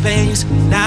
Space. Now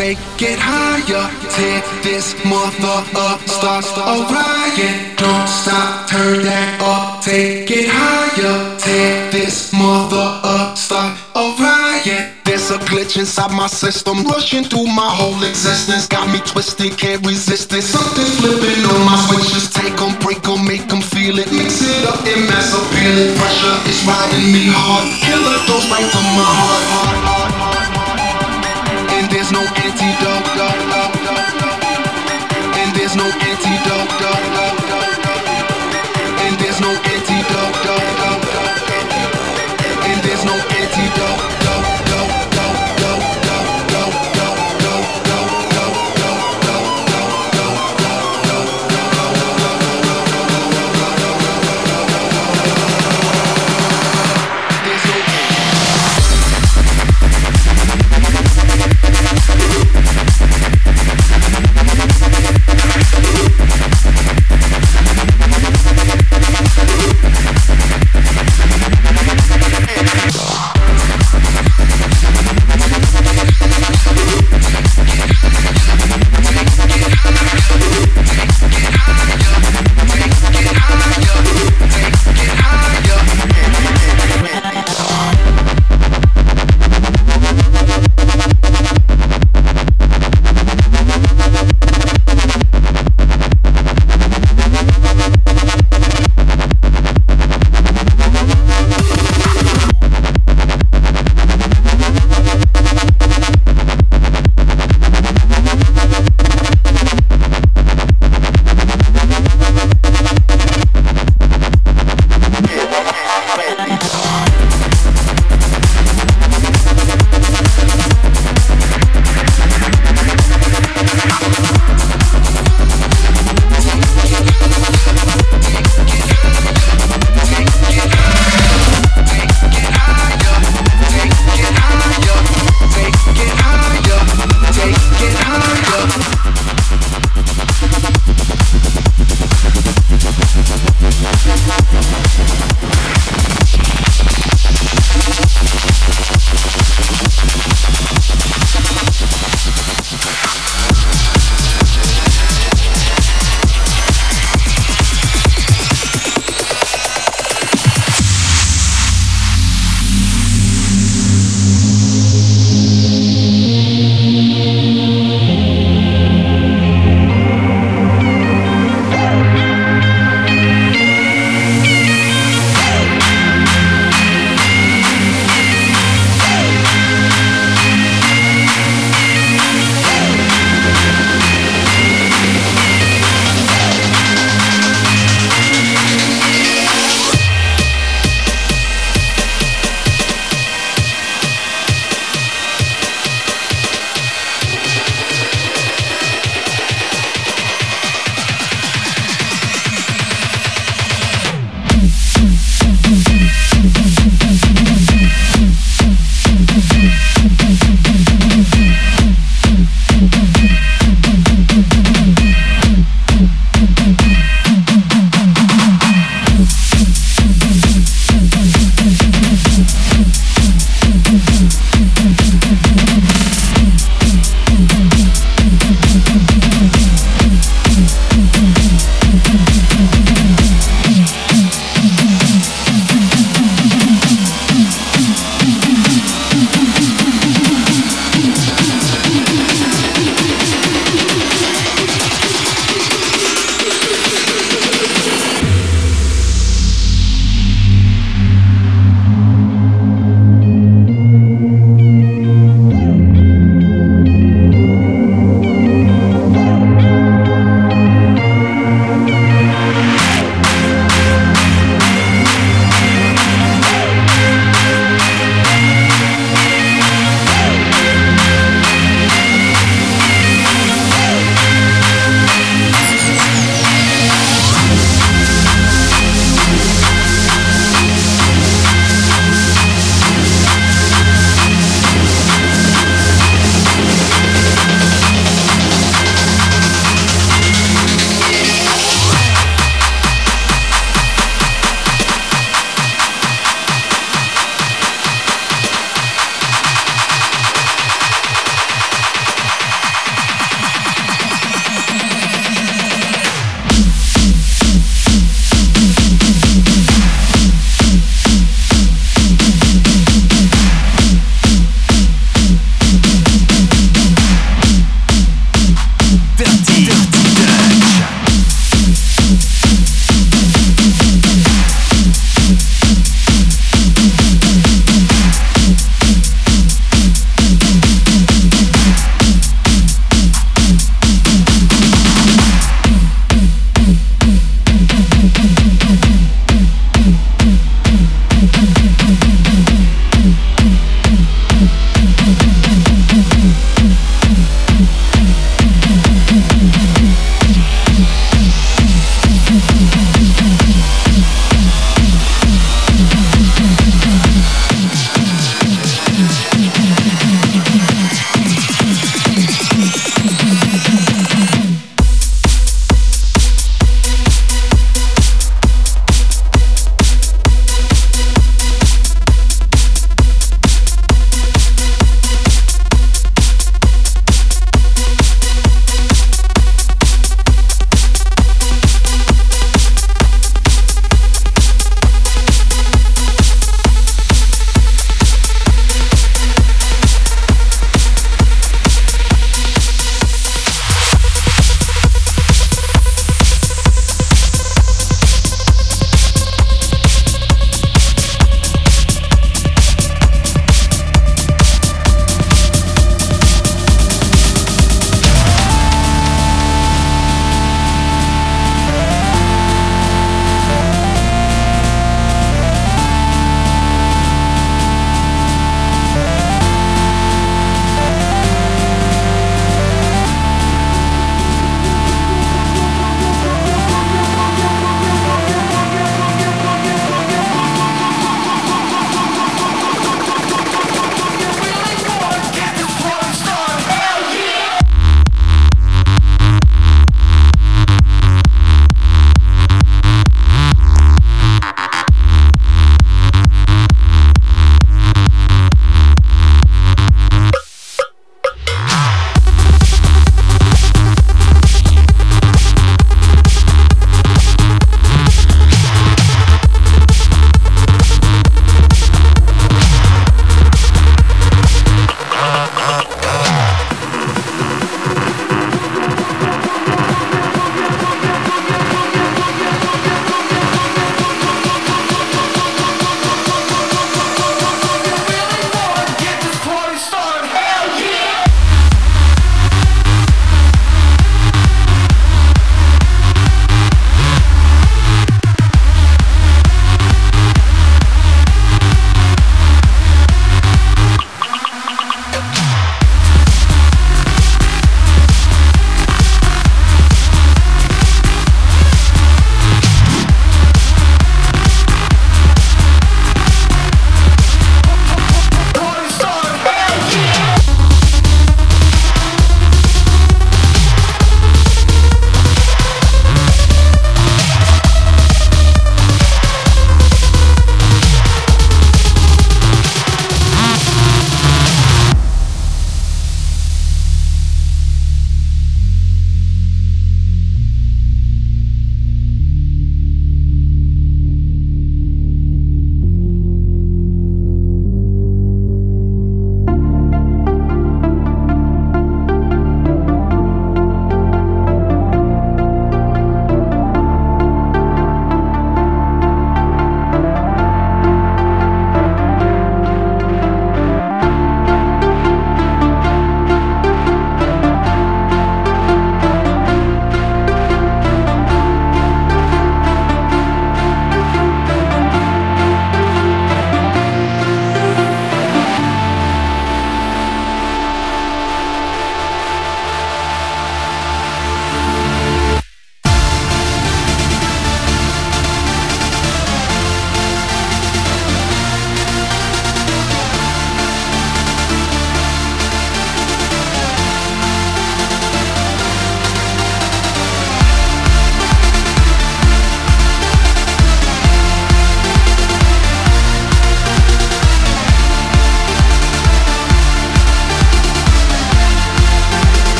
take it higher. Tear this mother up, start a riot. Don't stop, turn that up, take it higher. Tear this mother up, start a riot. There's a glitch inside my system, rushing through my whole existence. Got me twisted, can't resist it. Something's flipping on my switches. Take them, break them, make them feel it. Mix it up and mass appeal it. Pressure is riding me hard. Killer goes right to my heart. And there's no antidote.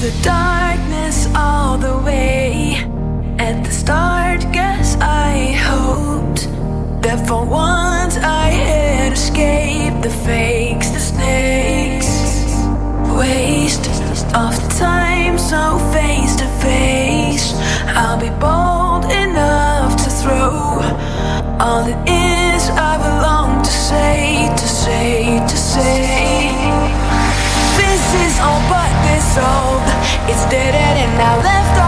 the darkness all the way. At the start, guess I hoped that for once I had escaped the fakes, the snakes. Waste of time, so face to face. I'll be bold enough to throw all it is I belong to say, to say, to say. This is all but this all. It's dead and I left.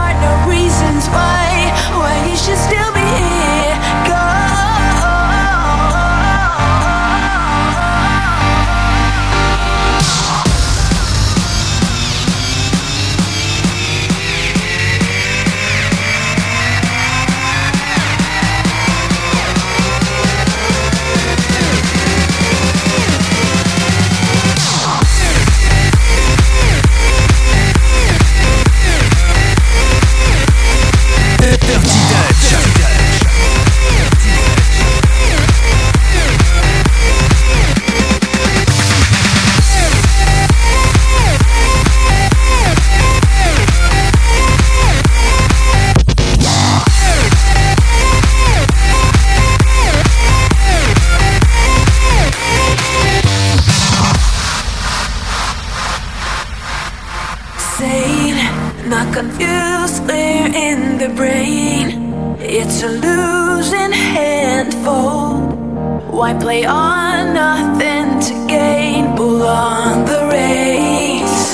I play on nothing to gain, Pull on the reins.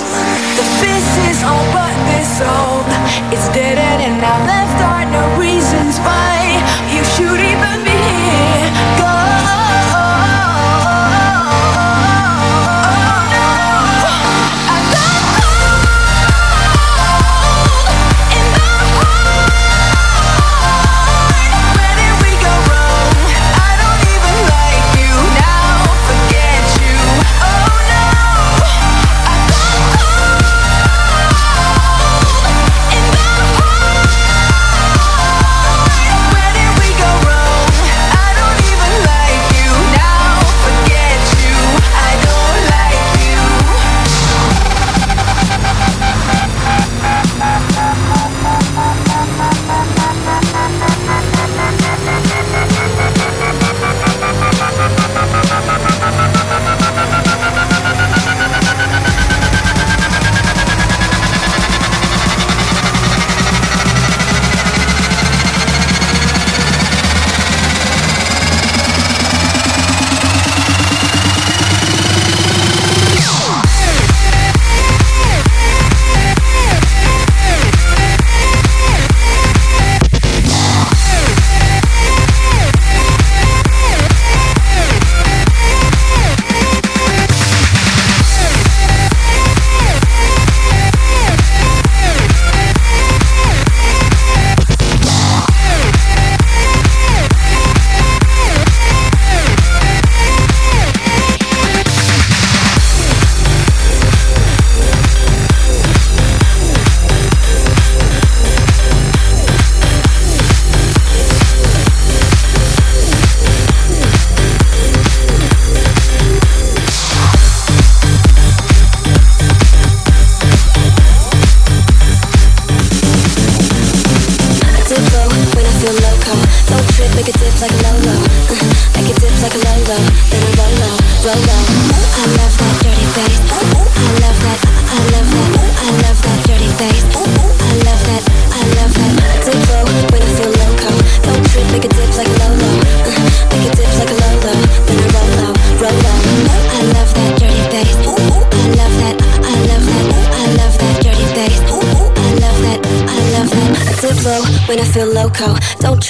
The fist is on, but this old, it's dead end, and now.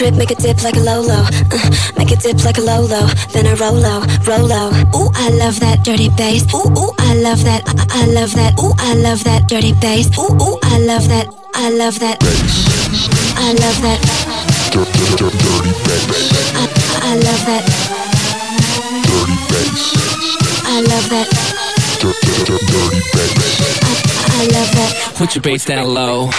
Don't make a dip like a Lolo. Uh, make a dip like a Lolo. Then I roll low, roll low. Ooh, I love that dirty bass. Ooh, ooh, I love that. I, I love that. Ooh, I love that dirty bass. Ooh, ooh, I love that. I love that. I love that. Bass. I, love that. Dirty bass. I love that. Dirty bass. I love that. Put your bass down low.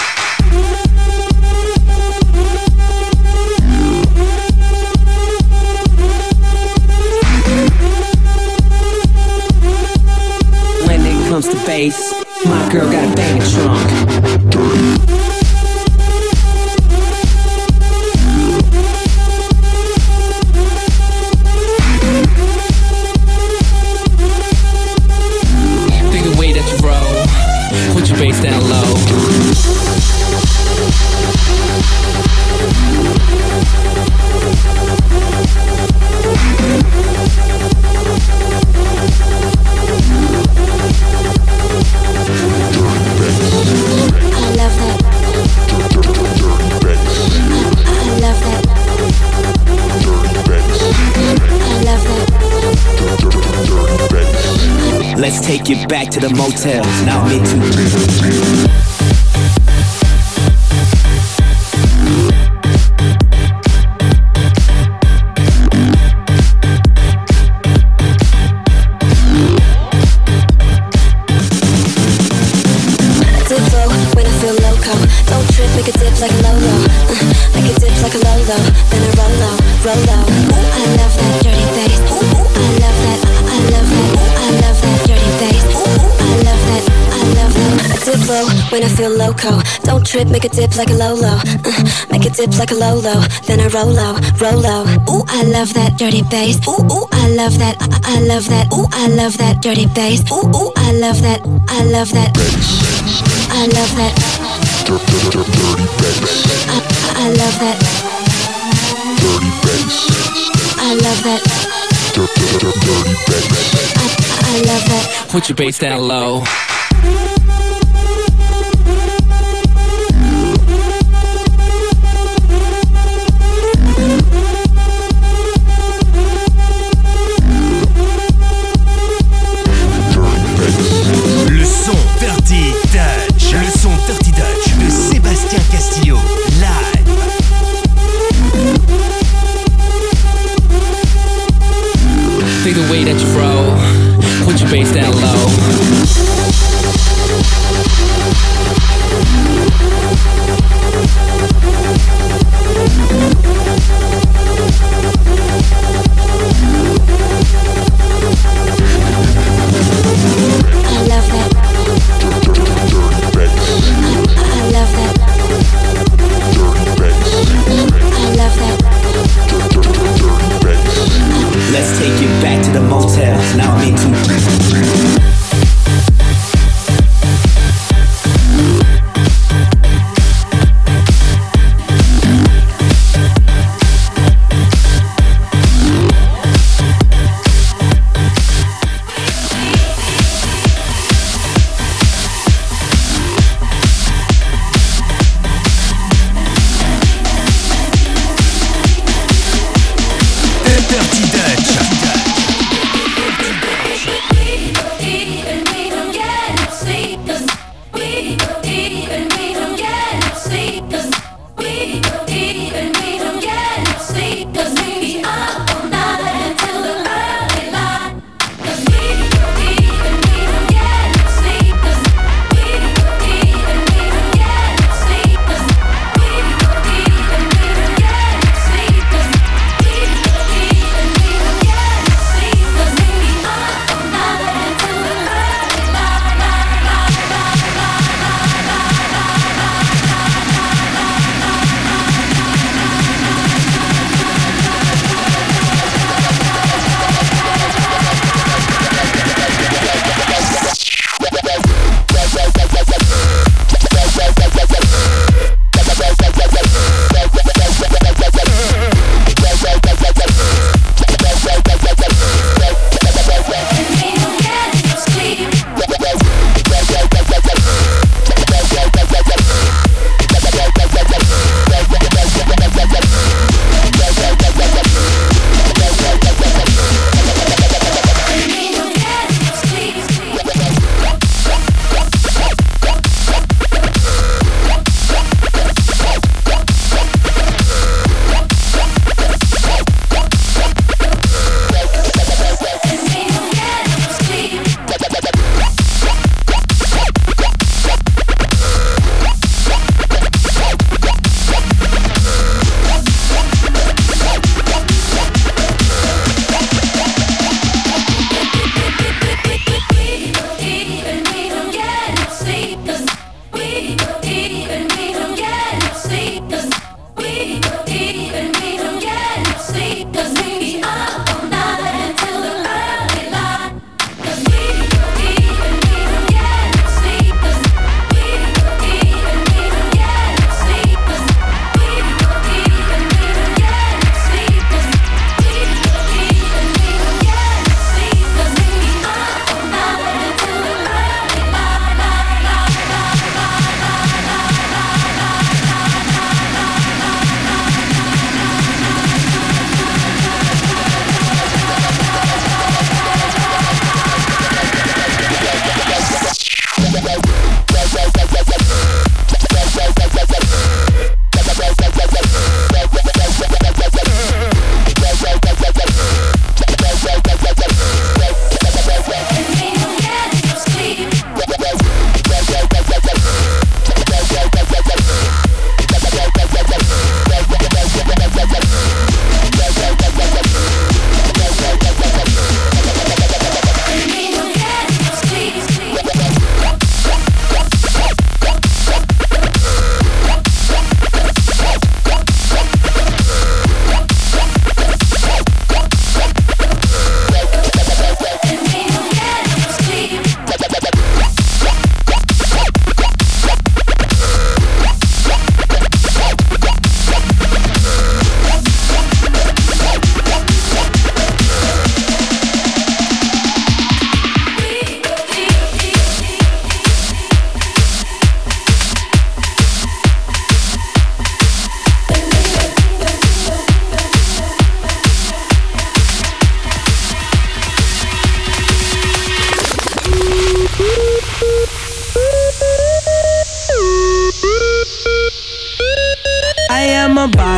Comes to bass, my girl got a banging trunk. To the motels. Now I'm into trip, make a dip like a Lolo. Uh, make a dip like a Lolo. Then low, roll low. Ooh, I love that dirty bass. Ooh, ooh, I love that. I, I love that. Ooh, I love that dirty bass. Ooh, ooh, I love that. I love that. I love that. I, I love that. I love that. I, I love that. Put your bass down low.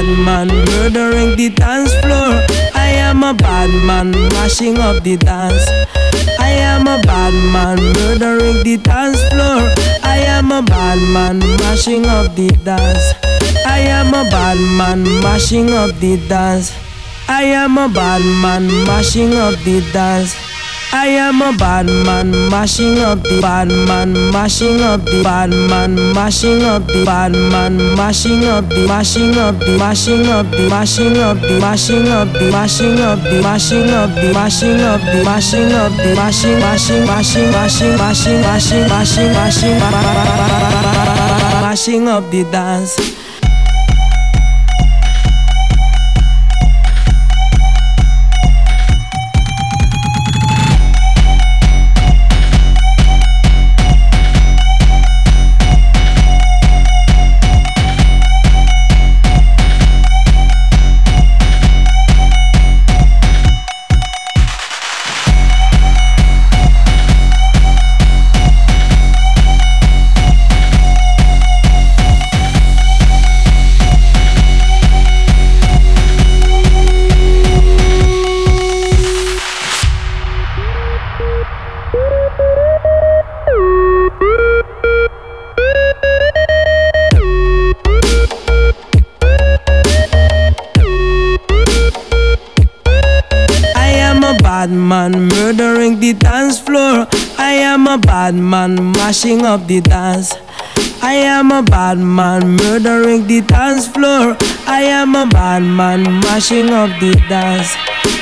Man murdering the dance floor. I am a bad man mashing up the dance. I am a bad man murdering the dance floor. I am a bad man mashing up the dance. I am a bad man mashing up the dance. I am a bad man mashing up the dance. I am a bad man mashing up the bad man mashing up the bad man mashing up the bad man mashing up the mashing up the mashing up the mashing up the mashing up the mashing up the mashing up the mashing up the mashing up the mashing mashing mashing mashing mashing mashing mashing mashing mashing up the dance mashing up the dance. I am a bad man murdering the dance floor. I am a bad man mashing up the dance.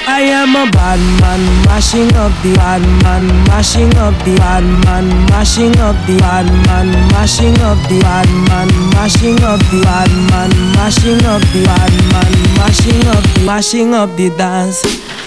I am a bad man mashing up the bad man mashing up the bad man mashing up the bad man mashing up the bad man mashing up the bad man mashing up the bad man mashing up the mashing up the dance.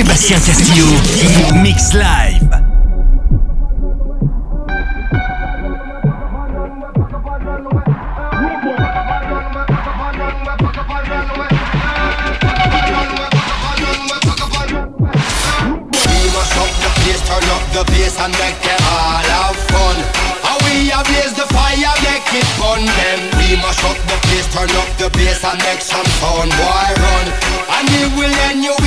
Sébastien Castillo, Mix Live. the bass, and make them all have fun. And we have raised the fire, make it fun. Them we mash up the place, turn up the bass and make some sound. Boy, run, and we will end you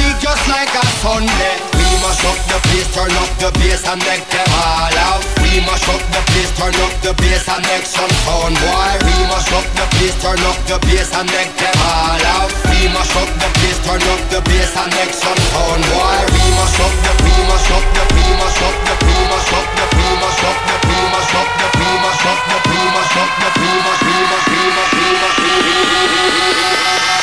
Sunday We mash up the place, turn up the bass and make them all out We mash up the place, turn up the bass and make some sound boy We mash up the place, turn up the bass and make them all out We mash up the place, turn up the bass and make some sound boy We mash up the, we mash up the, we mash up the, we mash up the, we mash up the, we mash up the, we mash up the, we mash up the, we mash, we mash, we mash, we mash, we mash, we mash, we mash, we mash, we mash, we mash,